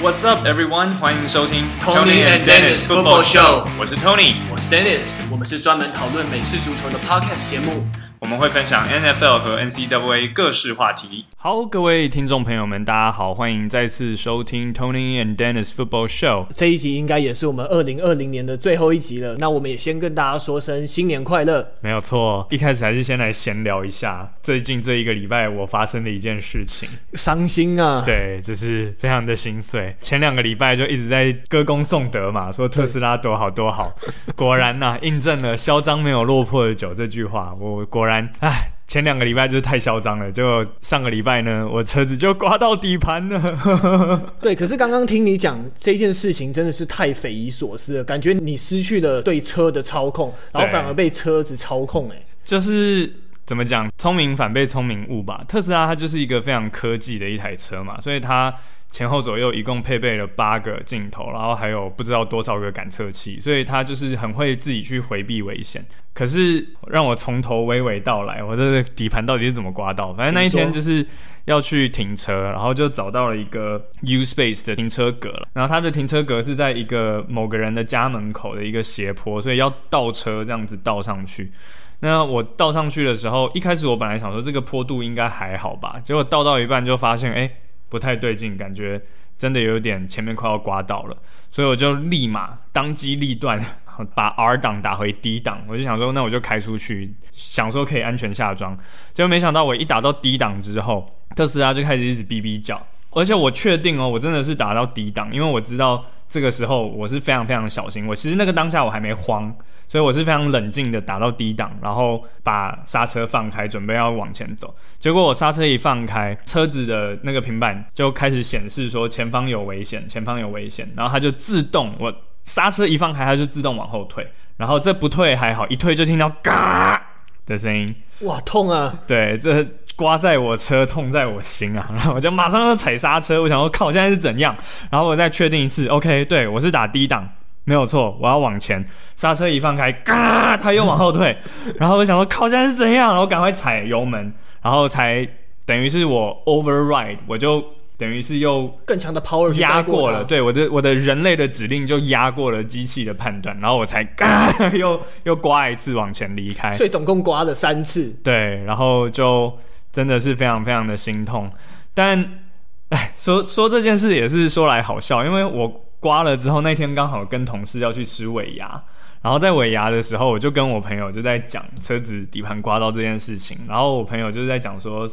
What's up, everyone？欢迎收听 Tony and Dennis Football Show。我是 Tony，我是 Dennis，我们是专门讨论美式足球的 Podcast 节目。我们会分享 NFL 和 NCAA 各式话题。好，各位听众朋友们，大家好，欢迎再次收听 Tony and Dennis Football Show。这一集应该也是我们二零二零年的最后一集了。那我们也先跟大家说声新年快乐。没有错，一开始还是先来闲聊一下最近这一个礼拜我发生的一件事情。伤心啊！对，就是非常的心碎。前两个礼拜就一直在歌功颂德嘛，说特斯拉多好多好。果然呐、啊，印证了“嚣张没有落魄的酒”这句话。我果然。然，哎，前两个礼拜就是太嚣张了，就上个礼拜呢，我车子就刮到底盘了。对，可是刚刚听你讲这件事情，真的是太匪夷所思了，感觉你失去了对车的操控，然后反而被车子操控。哎，就是怎么讲，聪明反被聪明误吧。特斯拉它就是一个非常科技的一台车嘛，所以它。前后左右一共配备了八个镜头，然后还有不知道多少个感测器，所以他就是很会自己去回避危险。可是让我从头娓娓道来，我这底盘到底是怎么刮到？反正那一天就是要去停车，然后就找到了一个 U Space 的停车格了，然后它的停车格是在一个某个人的家门口的一个斜坡，所以要倒车这样子倒上去。那我倒上去的时候，一开始我本来想说这个坡度应该还好吧，结果倒到一半就发现，哎。不太对劲，感觉真的有点前面快要刮到了，所以我就立马当机立断，把 R 档打回 D 档。我就想说，那我就开出去，想说可以安全下桩。结果没想到，我一打到 D 档之后，特斯拉就开始一直哔哔叫。而且我确定哦，我真的是打到低档，因为我知道这个时候我是非常非常小心。我其实那个当下我还没慌。所以我是非常冷静的打到低档，然后把刹车放开，准备要往前走。结果我刹车一放开，车子的那个平板就开始显示说前方有危险，前方有危险。然后它就自动，我刹车一放开，它就自动往后退。然后这不退还好，一退就听到嘎的声音，哇，痛啊！对，这刮在我车，痛在我心啊！然后我就马上要踩刹车，我想说靠，现在是怎样？然后我再确定一次，OK，对，我是打低档。没有错，我要往前，刹车一放开，嘎，他又往后退，然后我想说，靠，现在是怎样？然后赶快踩油门，然后才等于是我 override，我就等于是又更强的 power 压过了，对，我的我的人类的指令就压过了机器的判断，然后我才嘎，又又刮一次往前离开，所以总共刮了三次，对，然后就真的是非常非常的心痛，但哎，说说这件事也是说来好笑，因为我。刮了之后，那天刚好跟同事要去吃尾牙，然后在尾牙的时候，我就跟我朋友就在讲车子底盘刮到这件事情，然后我朋友就是在讲说，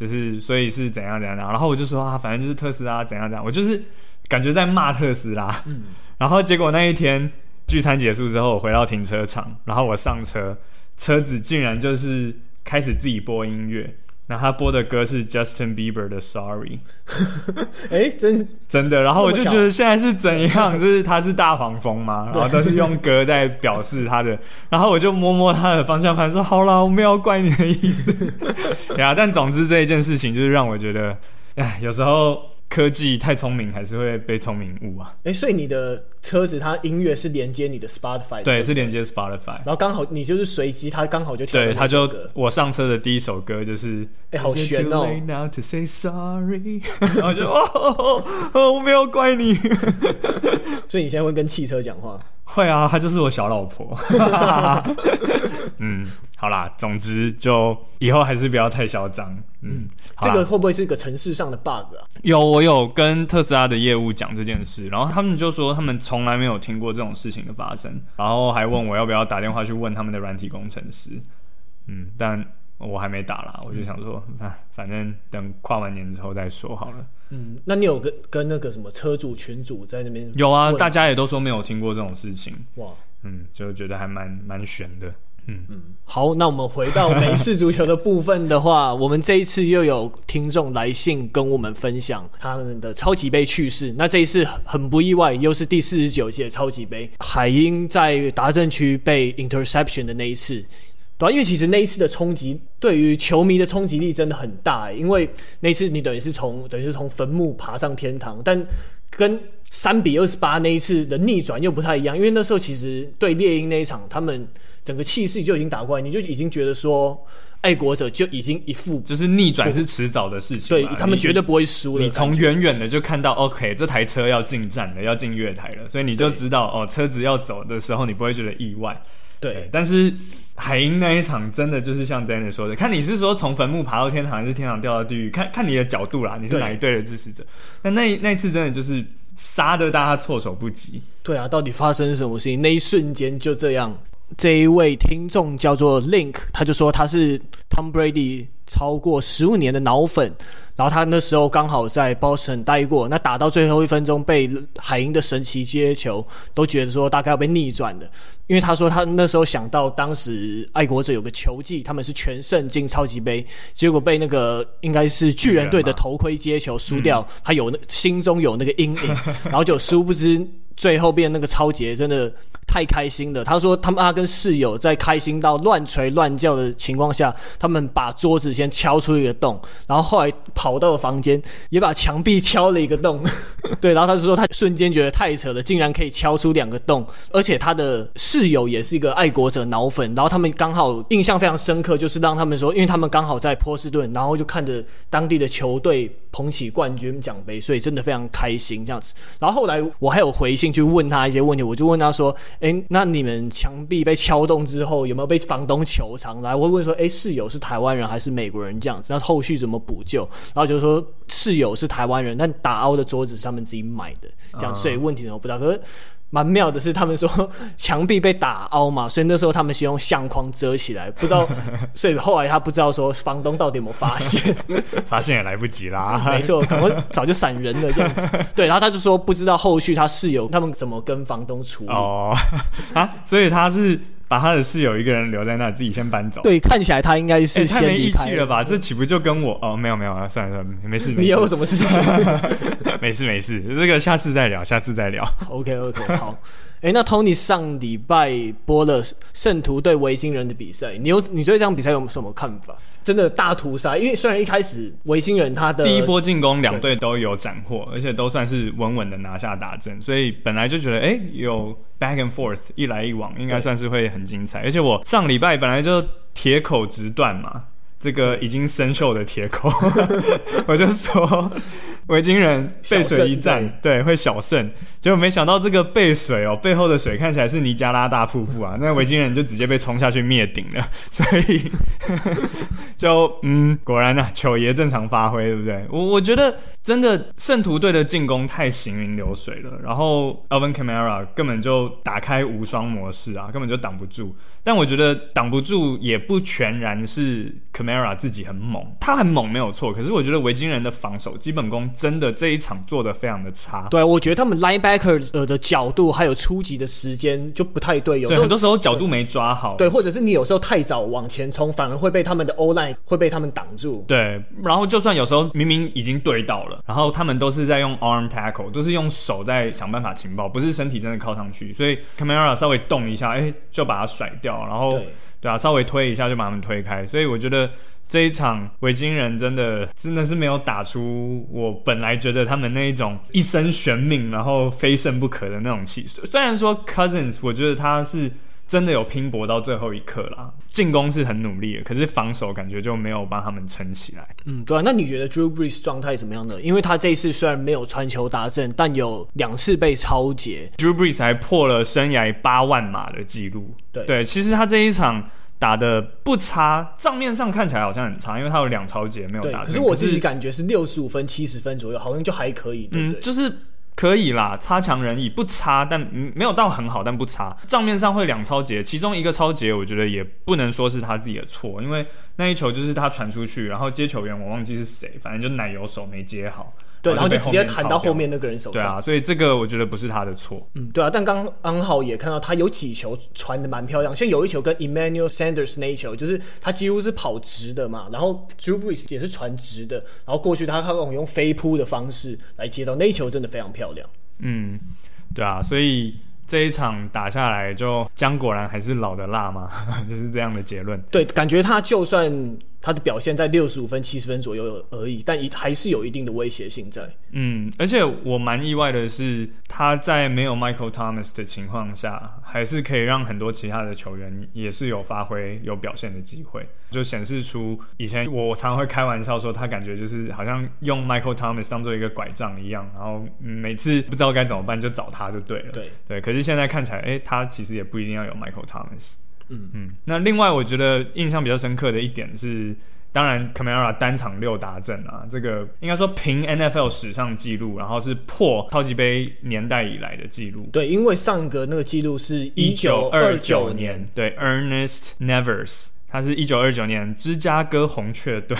就是所以是怎样怎样然后我就说啊，反正就是特斯拉怎样怎样，我就是感觉在骂特斯拉，嗯，然后结果那一天聚餐结束之后，我回到停车场，然后我上车，车子竟然就是开始自己播音乐。那他播的歌是 Justin Bieber 的 Sorry，哎，真真的，然后我就觉得现在是怎样，就是他是大黄蜂嘛，然后都是用歌在表示他的，然后我就摸摸他的方向盘说好啦，我没有怪你的意思，对啊，但总之这一件事情就是让我觉得，哎，有时候。科技太聪明，还是会被聪明误啊！哎、欸，所以你的车子它音乐是连接你的 Spotify，对，是连接 Spotify，然后刚好你就是随机，它刚好就跳。对，它就我上车的第一首歌就是，哎、欸，好悬哦。Now to say sorry，然后就哦，哦，我没有怪你。所以你现在会跟汽车讲话？会啊，她就是我小老婆。嗯。好啦，总之就以后还是不要太嚣张。嗯，这个会不会是一个城市上的 bug 啊？有，我有跟特斯拉的业务讲这件事，然后他们就说他们从来没有听过这种事情的发生，然后还问我要不要打电话去问他们的软体工程师。嗯，但我还没打啦，我就想说，啊，反正等跨完年之后再说好了。嗯，那你有跟跟那个什么车主群主在那边？有啊，大家也都说没有听过这种事情。哇，嗯，就觉得还蛮蛮悬的。嗯。嗯，好，那我们回到美式足球的部分的话，我们这一次又有听众来信跟我们分享他们的超级杯趣事。那这一次很不意外，又是第四十九届超级杯，海鹰在达阵区被 interception 的那一次，对啊，因为其实那一次的冲击对于球迷的冲击力真的很大，因为那次你等于是从等于是从坟墓爬上天堂，但跟三比二十八那一次的逆转又不太一样，因为那时候其实对猎鹰那一场，他们整个气势就已经打过来，你就已经觉得说，爱国者就已经一副就是逆转是迟早的事情，对他们绝对不会输的。你从远远的就看到，OK，这台车要进站了，要进月台了，所以你就知道哦，车子要走的时候，你不会觉得意外。对，对，但是海鹰那一场真的就是像 Danny 说的，看你是说从坟墓爬到天堂，还是天堂掉到地狱，看看你的角度啦，你是哪一队的支持者？但那那一次真的就是杀得大家措手不及。对啊，到底发生什么事情？那一瞬间就这样。这一位听众叫做 Link，他就说他是 Tom Brady 超过十五年的脑粉，然后他那时候刚好在 Boston 待过，那打到最后一分钟被海鹰的神奇接球，都觉得说大概要被逆转的，因为他说他那时候想到当时爱国者有个球技，他们是全胜进超级杯，结果被那个应该是巨人队的头盔接球输掉，他有那心中有那个阴影，然后就殊不知。最后变那个超杰真的太开心了。他说他们他跟室友在开心到乱锤乱叫的情况下，他们把桌子先敲出一个洞，然后后来跑到了房间也把墙壁敲了一个洞。对，然后他就说他瞬间觉得太扯了，竟然可以敲出两个洞，而且他的室友也是一个爱国者脑粉，然后他们刚好印象非常深刻，就是让他们说，因为他们刚好在波士顿，然后就看着当地的球队捧起冠军奖杯，所以真的非常开心这样子。然后后来我还有回信。去问他一些问题，我就问他说：“诶，那你们墙壁被敲动之后，有没有被房东求偿？”来，我会问说：“诶，室友是台湾人还是美国人？这样子，那后续怎么补救？”然后就是说室友是台湾人，但打凹的桌子是他们自己买的，这样，所以问题怎么不大？可是。蛮妙的是，他们说墙壁被打凹嘛，所以那时候他们先用相框遮起来，不知道，所以后来他不知道说房东到底有没有发现，发现也来不及啦。没错，可能早就闪人了这样子。对，然后他就说不知道后续他室友他们怎么跟房东处理哦啊，所以他是。把他的室友一个人留在那，自己先搬走。对，看起来他应该是先离开了。欸，太没义气了吧？这岂不就跟我哦？没有没有啊，算了算了，没事 没事。你有什么事情？没事没事，这个下次再聊，下次再聊。OK OK，好。哎、欸，那 Tony 上礼拜播了圣徒对维京人的比赛，你有你对这场比赛有什么看法？真的大屠杀，因为虽然一开始维京人他的第一波进攻两队都有斩获，而且都算是稳稳的拿下大阵，所以本来就觉得哎、欸、有 back and forth 一来一往，应该算是会很精彩。而且我上礼拜本来就铁口直断嘛。这个已经生锈的铁口，我就说维京人背水一战，对，对，会小胜。结果没想到这个背水哦，背后的水看起来是尼加拉大瀑布啊，那维京人就直接被冲下去灭顶了。所以 就嗯，果然啊，球爷正常发挥，对不对？我我觉得真的圣徒队的进攻太行云流水了，然后 Alvin Kamara 根本就打开无双模式啊，根本就挡不住。但我觉得挡不住也不全然是 Kamara 自己很猛，他很猛没有错。可是我觉得维京人的防守基本功真的这一场做的非常的差。对，我觉得他们 linebacker 呃的角度还有出击的时间就不太对，有时候很多时候角度没抓好。对，或者是你有时候太早往前冲，反而会被他们的 O line 会被他们挡住。对，然后就算有时候明明已经对到了，然后他们都是在用 arm tackle，都是用手在想办法情报，不是身体真的靠上去。所以 Kamara 稍微动一下，哎，就把他甩掉。然后对，啊，稍微推一下就把他们推开，所以我觉得这一场维京人真的真的是没有打出我本来觉得他们那一种一生悬命，然后非胜不可的那种气势。虽然说 Cousins，我觉得他是。真的有拼搏到最后一刻啦，进攻是很努力的，可是防守感觉就没有帮他们撑起来。嗯，对啊。那你觉得 Drew Brees 状态怎么样呢？因为他这一次虽然没有传球达阵，但有两次被超截。Drew Brees 还破了生涯八万码的记录。对对，其实他这一场打的不差，账面上看起来好像很差，因为他有两超节没有打。可是我自己感觉是六十五分、七十分左右，好像就还可以。嗯，就是。可以啦，差强人意，不差，但没有到很好，但不差。账面上会两超节，其中一个超节，我觉得也不能说是他自己的错，因为那一球就是他传出去，然后接球员我忘记是谁，反正就奶油手没接好。对，然后就直接弹到后面那个人手上。对啊，所以这个我觉得不是他的错。嗯，对啊，但刚刚好也看到他有几球传的蛮漂亮，像有一球跟 Emmanuel Sanders 那一球，就是他几乎是跑直的嘛，然后 Drew Brees 也是传直的，然后过去他他用飞扑的方式来接到那一球，真的非常漂亮。嗯，对啊，所以这一场打下来，就姜果然还是老的辣嘛，就是这样的结论。对，感觉他就算他的表现在六十五分、七十分左右而已，但一还是有一定的威胁性在。嗯，而且我蛮意外的是，他在没有 Michael Thomas 的情况下，还是可以让很多其他的球员也是有发挥、有表现的机会，就显示出以前我常会开玩笑说，他感觉就是好像用 Michael Thomas 当做一个拐杖一样，然后每次不知道该怎么办就找他就对了。对对，可是现在看起来，哎，他其实也不一定要有 Michael Thomas。嗯嗯，那另外我觉得印象比较深刻的一点是，当然 Camara 单场六达阵啊，这个应该说平 NFL 史上纪录，然后是破超级杯年代以来的纪录。对，因为上个那个纪录是一九二九年，对，Ernest Nevers，他是一九二九年芝加哥红雀队，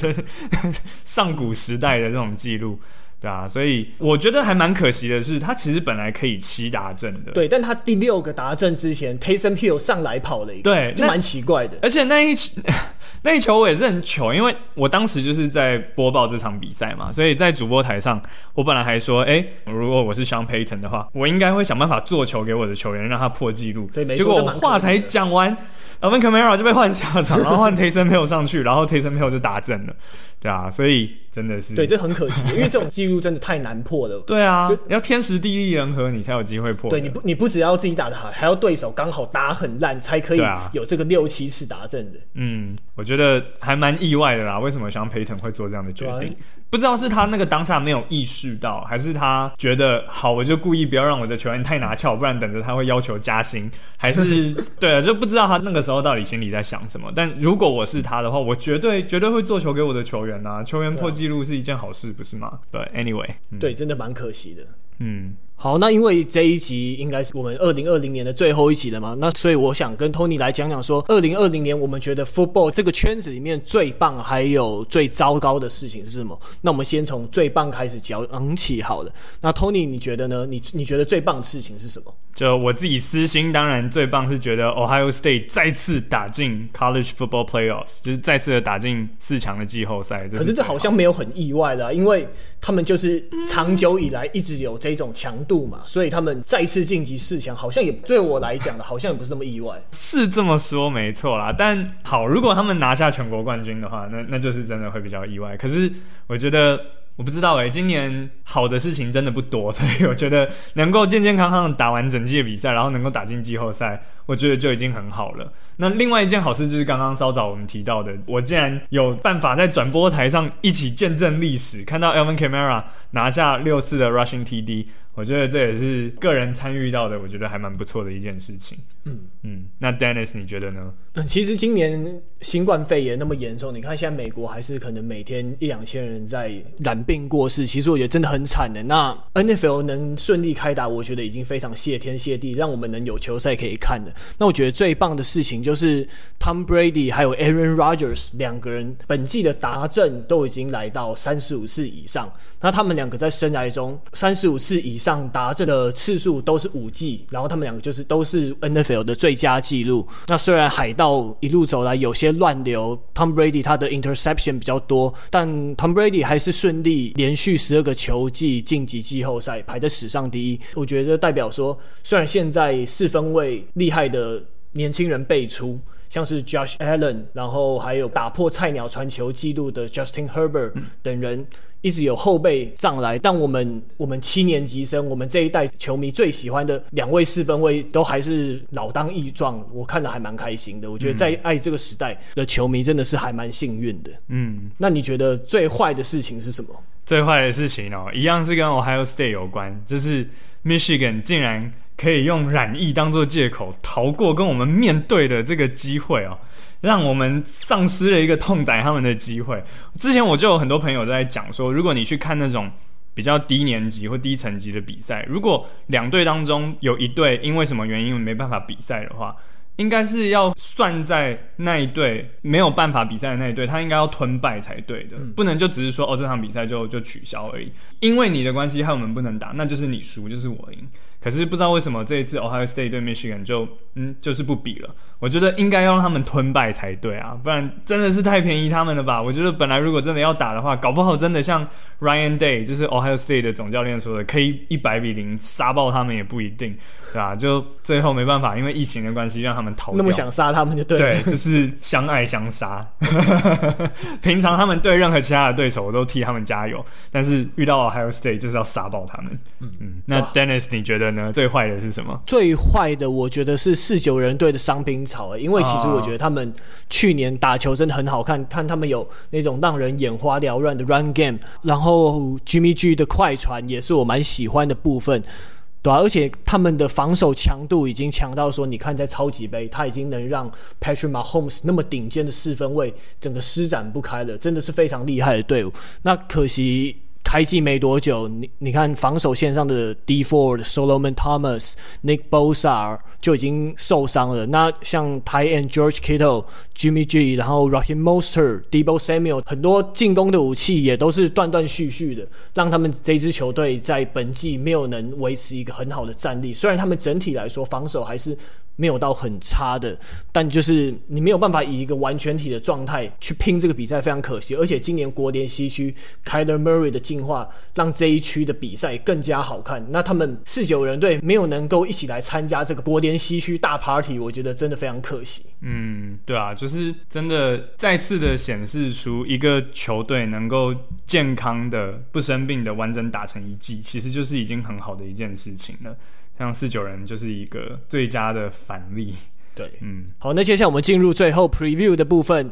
上古时代的这种记录。对啊，所以我觉得还蛮可惜的是，他其实本来可以七达阵的。对，但他第六个达阵之前，Tayson Hill 上来跑了一个，对，就蛮奇怪的。而且那一 那一球我也是很糗，因为我当时就是在播报这场比赛嘛，所以在主播台上，我本来还说，哎，如果我是 Sean Payton 的话，我应该会想办法做球给我的球员，让他破纪录。对，没错。结果我话才讲完，Alvin Kamara 就被换下场，然后换 Tayson Hill 上去，然后 Tayson Hill 就打阵了。对啊，所以真的是对，这很可惜，因为这种记录真的太难破了。对啊，要天时地利人和，你才有机会破。对，你不，你不只要自己打得好，还要对手刚好打很烂，才可以有这个六七次达阵的。嗯，我觉得还蛮意外的啦。为什么像 Payton 会做这样的决定？不知道是他那个当下没有意识到，还是他觉得好，我就故意不要让我的球员太拿翘，不然等着他会要求加薪，还是对啊，就不知道他那个时候到底心里在想什么。但如果我是他的话，我绝对绝对会做球给我的球员啊，球员破纪录是一件好事，不是吗？对，Anyway，对，真的蛮可惜的。嗯，好，那因为这一集应该是我们二零二零年的最后一集了嘛，那所以我想跟 Tony 来讲讲说，二零二零年我们觉得 football 这个圈子里面最棒还有最糟糕的事情是什么？那我们先从最棒开始讲起好了。那 Tony 你觉得呢？你你觉得最棒的事情是什么？就我自己私心，当然最棒是觉得 Ohio State 再次打进 College Football Playoffs，就是再次的打进四强的季后赛。可是这好像没有很意外啦啊，因为他们就是长久以来一直有。这种强度嘛，所以他们再次晋级四强，好像也对我来讲的，好像也不是那么意外。是这么说没错啦，但好，如果他们拿下全国冠军的话，那那就是真的会比较意外。可是我觉得。我不知道诶、今年好的事情真的不多，所以我觉得能够健健康康的打完整季的比赛，然后能够打进季后赛，我觉得就已经很好了。那另外一件好事就是刚刚稍早我们提到的，我竟然有办法在转播台上一起见证历史，看到 Elvin Camara 拿下六次的 Rushing TD。我觉得这也是个人参与到的，我觉得还蛮不错的一件事情。嗯嗯，那 Dennis 你觉得呢？嗯，其实今年新冠肺炎那么严重，你看现在美国还是可能每天一两千人在染病过世，其实我觉得真的很惨的。那 NFL 能顺利开打，我觉得已经非常谢天谢地，让我们能有球赛可以看的。那我觉得最棒的事情就是 Tom Brady 还有 Aaron Rodgers 两个人本季的达阵都已经来到三十五次以上。那他们两个在生涯中三十五次以上。上达阵的次数都是五记，然后他们两个就是都是 NFL 的最佳纪录。那虽然海盗一路走来有些乱流，Tom Brady 他的 interception 比较多，但 Tom Brady 还是顺利连续十二个球季晋级季后赛，排在史上第一。我觉得这代表说，虽然现在四分卫厉害的年轻人辈出，像是 Josh Allen，然后还有打破菜鸟传球纪录的 Justin Herbert 等人。一直有后辈上来，但我们我们七年级生，我们这一代球迷最喜欢的两位四分卫都还是老当益壮，我看得还蛮开心的。我觉得在爱这个时代的球迷真的是还蛮幸运的。嗯，那你觉得最坏的事情是什么？最坏的事情哦，一样是跟 Ohio State 有关，就是 Michigan 竟然可以用染疫当做借口逃过跟我们面对的这个机会哦。让我们丧失了一个痛宰他们的机会。之前我就有很多朋友都在讲说，如果你去看那种比较低年级或低层级的比赛，如果两队当中有一队因为什么原因没办法比赛的话，应该是要算在那一队没有办法比赛的那一队，他应该要吞败才对的，不能就只是说哦，这场比赛就就取消而已，因为你的关系害我们不能打，那就是你输，就是我赢。可是不知道为什么这一次 Ohio State 对 Michigan 就嗯就是不比了。我觉得应该要让他们吞败才对啊，不然真的是太便宜他们了吧？我觉得本来如果真的要打的话，搞不好真的像 Ryan Day 就是 Ohio State 的总教练说的，可以一百比零杀爆他们也不一定，对吧？就最后没办法，因为疫情的关系让他们逃掉。那么想杀他们就对了。对，就是相爱相杀。平常他们对任何其他的对手，我都替他们加油，但是遇到 Ohio State 就是要杀爆他们。嗯嗯。那 Dennis，你觉得呢？最坏的是什么？最坏的，我觉得是四九人队的伤兵潮，欸，因为其实我觉得他们去年打球真的很好看，看他们有那种让人眼花缭乱的 run game，然后 Jimmy G 的快传也是我蛮喜欢的部分，对啊，而且他们的防守强度已经强到说，你看在超级杯，他已经能让 Patrick Mahomes 那么顶尖的四分位整个施展不开了，真的是非常厉害的队伍。那可惜。开季没多久，你你看防守线上的 D Ford、Solomon Thomas、Nick Bosa 就已经受伤了。那像 Tight End George Kittle、Jimmy G，然后 Raheem Mostert、Deebo Samuel，很多进攻的武器也都是断断续续的，让他们这支球队在本季没有能维持一个很好的战力。虽然他们整体来说防守还是。没有到很差的，但就是你没有办法以一个完全体的状态去拼这个比赛，非常可惜。而且今年国联西区 Kyler Murray 的进化，让这一区的比赛更加好看。那他们四九人队没有能够一起来参加这个国联西区大 party，我觉得真的非常可惜。嗯，对啊，就是真的再次的显示出一个球队能够健康的、不生病的完整打成一季，其实就是已经很好的一件事情了。像四九人就是一个最佳的反例。对，嗯，好，那接下来我们进入最后 preview 的部分。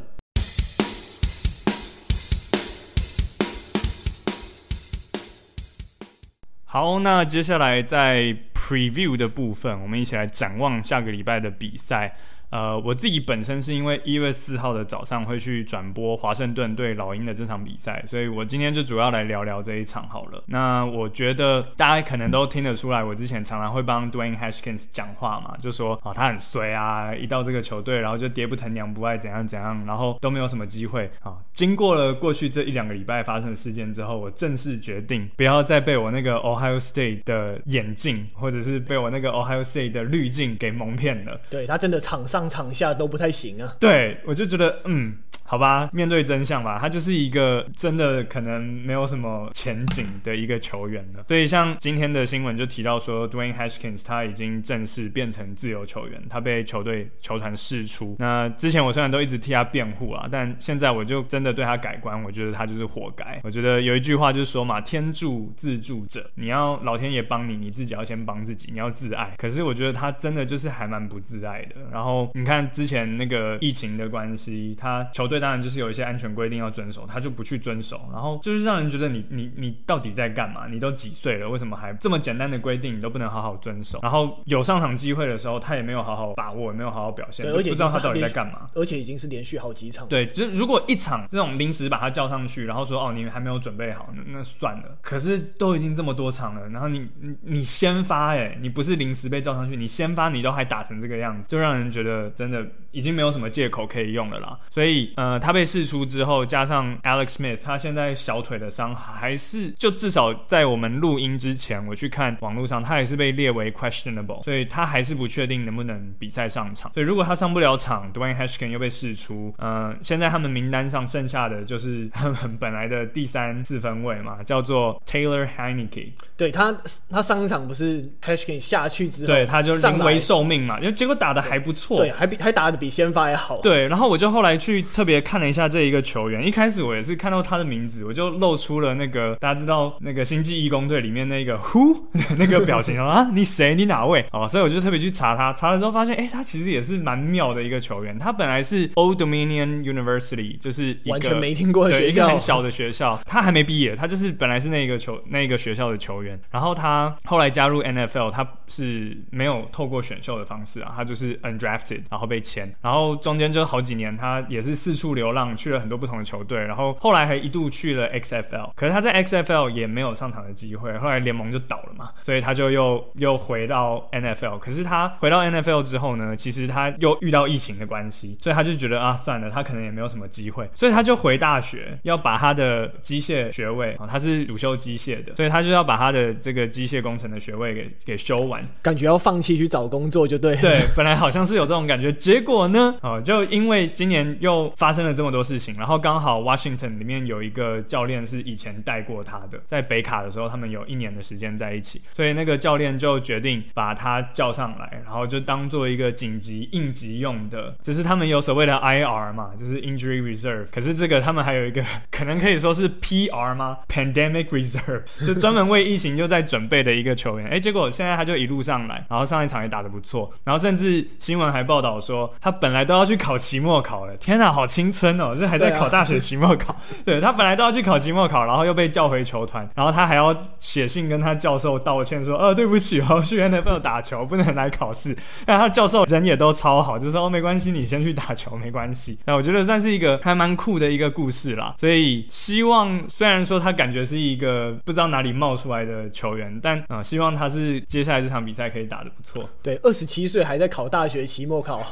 好，那接下来在 preview 的部分，我们一起来展望下个礼拜的比赛。呃，我自己本身是因为一月四号的早上会去转播华盛顿对老鹰的这场比赛，所以我今天就主要来聊聊这一场好了。那我觉得大家可能都听得出来，我之前常常会帮 Dwayne Haskins 讲话嘛，就说啊他很衰啊，一到这个球队然后就爹不疼娘不爱怎样怎样，然后都没有什么机会啊。经过了过去这一两个礼拜发生的事件之后，我正式决定不要再被我那个 Ohio State 的眼镜，或者是被我那个 Ohio State 的滤镜给蒙骗了。对，他真的场上。场下都不太行啊，对，我就觉得，嗯，好吧，面对真相吧，他就是一个真的可能没有什么前景的一个球员了。所以像今天的新闻就提到说，Dwayne Haskins 他已经正式变成自由球员，他被球队球团释出。那之前我虽然都一直替他辩护啊，但现在我就真的对他改观，我觉得他就是活该。我觉得有一句话就是说嘛，天助自助者，你要老天爷帮你，你自己要先帮自己，你要自爱。可是我觉得他真的就是还蛮不自爱的。然后。你看之前那个疫情的关系，他球队当然就是有一些安全规定要遵守，他就不去遵守，然后就是让人觉得你你你到底在干嘛？你都几岁了，为什么还这么简单的规定你都不能好好遵守？然后有上场机会的时候，他也没有好好把握，也没有好好表现，而且不知道他到底在干嘛。而且已经是连续好几场。对，就是如果一场这种临时把他叫上去，然后说哦你还没有准备好，那那算了。可是都已经这么多场了，然后你你你先发哎，你不是临时被叫上去，你先发你都还打成这个样子，就让人觉得呃真的。已经没有什么借口可以用了啦，所以呃，他被释出之后，加上 Alex Smith，他现在小腿的伤还是就至少在我们录音之前，我去看网络上，他也是被列为 questionable，所以他还是不确定能不能比赛上场。所以如果他上不了场，Dwayne Haskins 又被释出，呃，现在他们名单上剩下的就是他们 本来的第三四分位嘛，叫做 Taylor Heinicke。对他，他上一场不是 Haskins 下去之后，对，他就临危受命嘛，因为结果打的还不错，对，还比还打的比。比先发也好，对。然后我就后来去特别看了一下这一个球员。一开始我也是看到他的名字，我就露出了那个大家知道那个星际义工队里面那个 Who 那个表情 啊，你谁？你哪位？哦，所以我就特别去查他，查了之后发现，哎，他其实也是蛮妙的一个球员。他本来是 Old Dominion University，就是一个完全没听过的学校，很小的学校。他还没毕业，他就是本来是那个球那个学校的球员。然后他后来加入 NFL，他是没有透过选秀的方式啊，他就是 undrafted，然后被签。然后中间就好几年，他也是四处流浪，去了很多不同的球队，然后后来还一度去了 XFL，可是他在 XFL 也没有上场的机会，后来联盟就倒了嘛，所以他就又又回到 NFL。可是他回到 NFL 之后呢，其实他又遇到疫情的关系，所以他就觉得啊，算了，他可能也没有什么机会，所以他就回大学，要把他的机械学位啊，他是主修机械的，所以他就要把他的这个机械工程的学位给给修完，感觉要放弃去找工作就对。对，本来好像是有这种感觉，结果呢，哦，就因为今年又发生了这么多事情，然后刚好 Washington 里面有一个教练是以前带过他的，在北卡的时候，他们有一年的时间在一起，所以那个教练就决定把他叫上来，然后就当做一个紧急应急用的，只是他们有所谓的 IR 嘛，就是 Injury Reserve，可是这个他们还有一个可能可以说是 PR 吗？Pandemic Reserve，就专门为疫情就在准备的一个球员，哎，结果现在他就一路上来，然后上一场也打得不错，然后甚至新闻还报道说他本来都要去考期末考了，天哪，好青春哦，这还在考大学期末考，对，他本来都要去考期末考，然后又被叫回球团，然后他还要写信跟他教授道歉说，呃，对不起，我要去 NFL 打球，不能来考试。那他教授人也都超好，就说哦，没关系，你先去打球，没关系。那我觉得算是一个还蛮酷的一个故事啦。所以希望虽然说他感觉是一个不知道哪里冒出来的球员，但啊、呃，希望他是接下来这场比赛可以打得不错。对，二十七岁还在考大学期末考，好，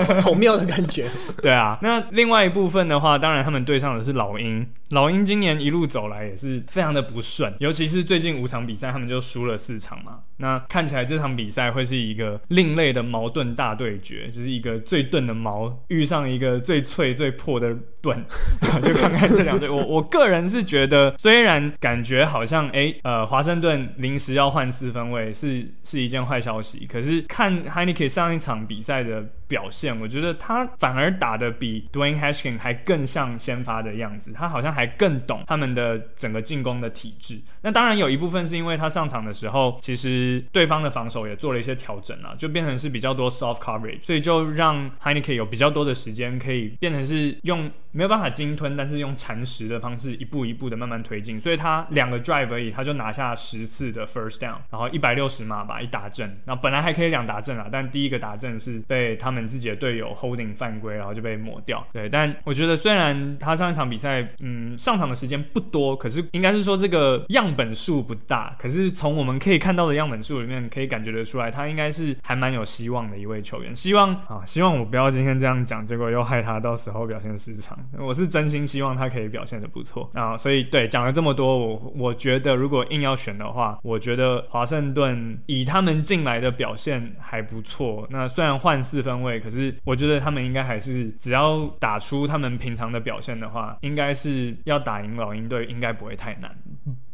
好妙的感觉。对啊，那另外一部分的话，当然他们对上的是老鹰。老鹰今年一路走来也是非常的不顺，尤其是最近五场比赛，他们就输了四场嘛。那看起来这场比赛会是一个另类的矛盾大对决，就是一个最钝的矛遇上一个最脆最破的盾，就看看这两队。我我个人是觉得，虽然感觉好像哎、呃华盛顿临时要换四分卫是是一件坏消息，可是看 Heinicke 上一场比赛的表现，我觉得他反而打得比 Dwayne Haskins 还更像先发的样子，他好像。还更懂他们的整个进攻的体制。那当然有一部分是因为他上场的时候，其实对方的防守也做了一些调整啊，就变成是比较多 soft coverage，所以就让 Heinicke 有比较多的时间可以变成是用没有办法鲸吞，但是用蚕食的方式一步一步的慢慢推进。所以他两个 drive 而已，他就拿下十次的 first down，然后一百六十码吧一打阵。那本来还可以两打阵啊，但第一个打阵是被他们自己的队友 holding 犯规，然后就被抹掉。对，但我觉得虽然他上一场比赛，嗯。上场的时间不多，可是应该是说这个样本数不大。可是从我们可以看到的样本数里面，可以感觉得出来，他应该是还蛮有希望的一位球员。希望啊，希望我不要今天这样讲，结果又害他到时候表现失常。我是真心希望他可以表现得不错啊。所以对，讲了这么多，我我觉得如果硬要选的话，我觉得华盛顿以他们进来的表现还不错。那虽然换四分位，可是我觉得他们应该还是只要打出他们平常的表现的话，应该是。要打赢老鹰队应该不会太难。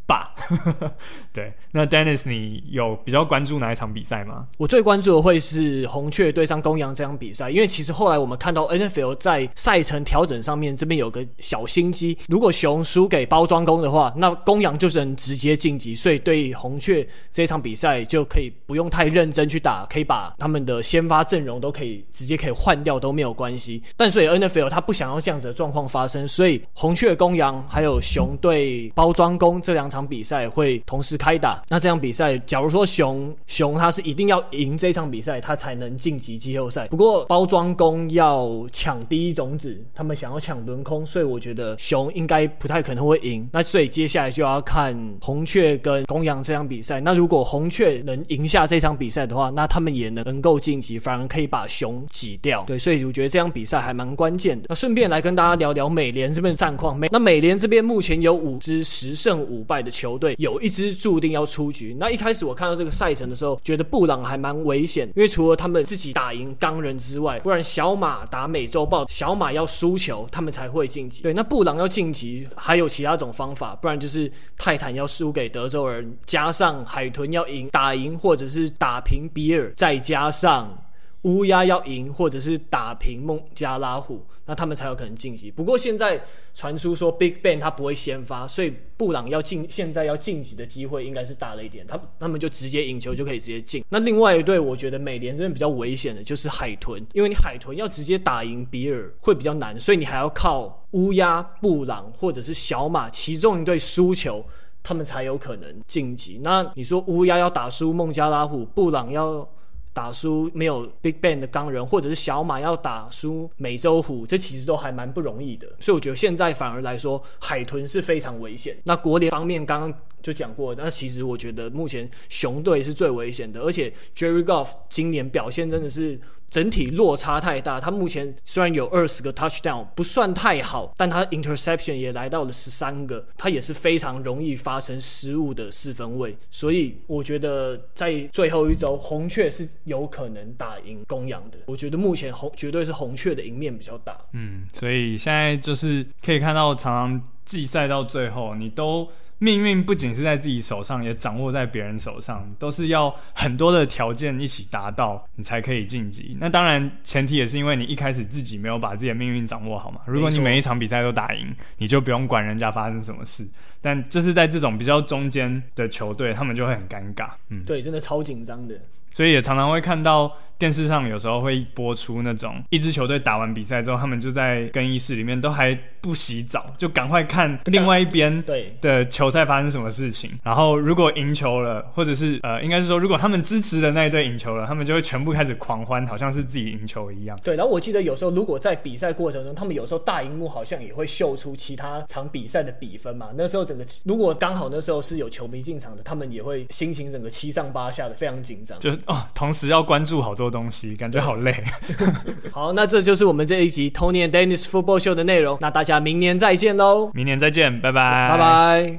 吧，对，那 Dennis，你有比较关注哪一场比赛吗？我最关注的会是红雀对上公羊这场比赛，因为其实后来我们看到 NFL 在赛程调整上面这边有个小心机，如果熊输给包装工的话，那公羊就是能直接晋级，所以对红雀这场比赛就可以不用太认真去打，可以把他们的先发阵容都可以直接可以换掉都没有关系。但所以 NFL 他不想要这样子的状况发生，所以红雀公羊还有熊对包装工这两场。场比赛会同时开打，那这场比赛，假如说熊熊他是一定要赢这场比赛，他才能晋级季后赛。不过包装工要抢第一种子，他们想要抢轮空，所以我觉得熊应该不太可能会赢。那所以接下来就要看红雀跟公羊这场比赛。那如果红雀能赢下这场比赛的话，那他们也能能够晋级，反而可以把熊挤掉。对，所以我觉得这场比赛还蛮关键的。那顺便来跟大家聊聊美联这边的战况。美那美联这边目前有五支十胜五败的球队，有一支注定要出局。那一开始我看到这个赛程的时候，觉得布朗还蛮危险，因为除了他们自己打赢钢人之外，不然小马打美洲豹，小马要输球，他们才会晋级。对，那布朗要晋级还有其他种方法，不然就是泰坦要输给德州人，加上海豚要赢打赢，或者是打平比尔，再加上。乌鸦要赢，或者是打平孟加拉虎，那他们才有可能晋级。不过现在传出说 Big Ben 他不会先发，所以布朗要进，现在要晋级的机会应该是大了一点。他他们就直接赢球就可以直接进。那另外一队，我觉得美联这边比较危险的就是海豚，因为你海豚要直接打赢比尔会比较难，所以你还要靠乌鸦、布朗或者是小马其中一队输球，他们才有可能晋级。那你说乌鸦要打输孟加拉虎，布朗要？打输没有 Big Bang 的钢人，或者是小马要打输美洲虎，这其实都还蛮不容易的。所以我觉得现在反而来说，海豚是非常危险。那国联方面刚刚就讲过，那其实我觉得目前熊队是最危险的，而且 Jerry Goff 今年表现真的是。整体落差太大，他目前虽然有二十个 touchdown，不算太好，但他 interception 也来到了十三个，他也是非常容易发生失误的四分卫，所以我觉得在最后一周，红雀是有可能打赢公羊的。我觉得目前红绝对是红雀的赢面比较大。嗯，所以现在就是可以看到，常常季赛到最后，你都。命运不仅是在自己手上，也掌握在别人手上，都是要很多的条件一起达到，你才可以晋级。那当然，前提也是因为你一开始自己没有把自己的命运掌握好嘛。如果你每一场比赛都打赢，你就不用管人家发生什么事。但就是在这种比较中间的球队，他们就会很尴尬。嗯，对，真的超紧张的。所以也常常会看到电视上有时候会播出那种一支球队打完比赛之后，他们就在更衣室里面都还不洗澡，就赶快看另外一边 的球赛发生什么事情。然后如果赢球了，或者是呃，应该是说如果他们支持的那一队赢球了，他们就会全部开始狂欢，好像是自己赢球一样。对，然后我记得有时候如果在比赛过程中，他们有时候大荧幕好像也会秀出其他场比赛的比分嘛。那时候整个如果刚好那时候是有球迷进场的，他们也会心情整个七上八下的，非常紧张。就哦，同时要关注好多东西，感觉好累。好，那这就是我们这一集 Tony and Dennis Football Show 的内容。那大家明年再见喽！明年再见，拜拜，拜拜。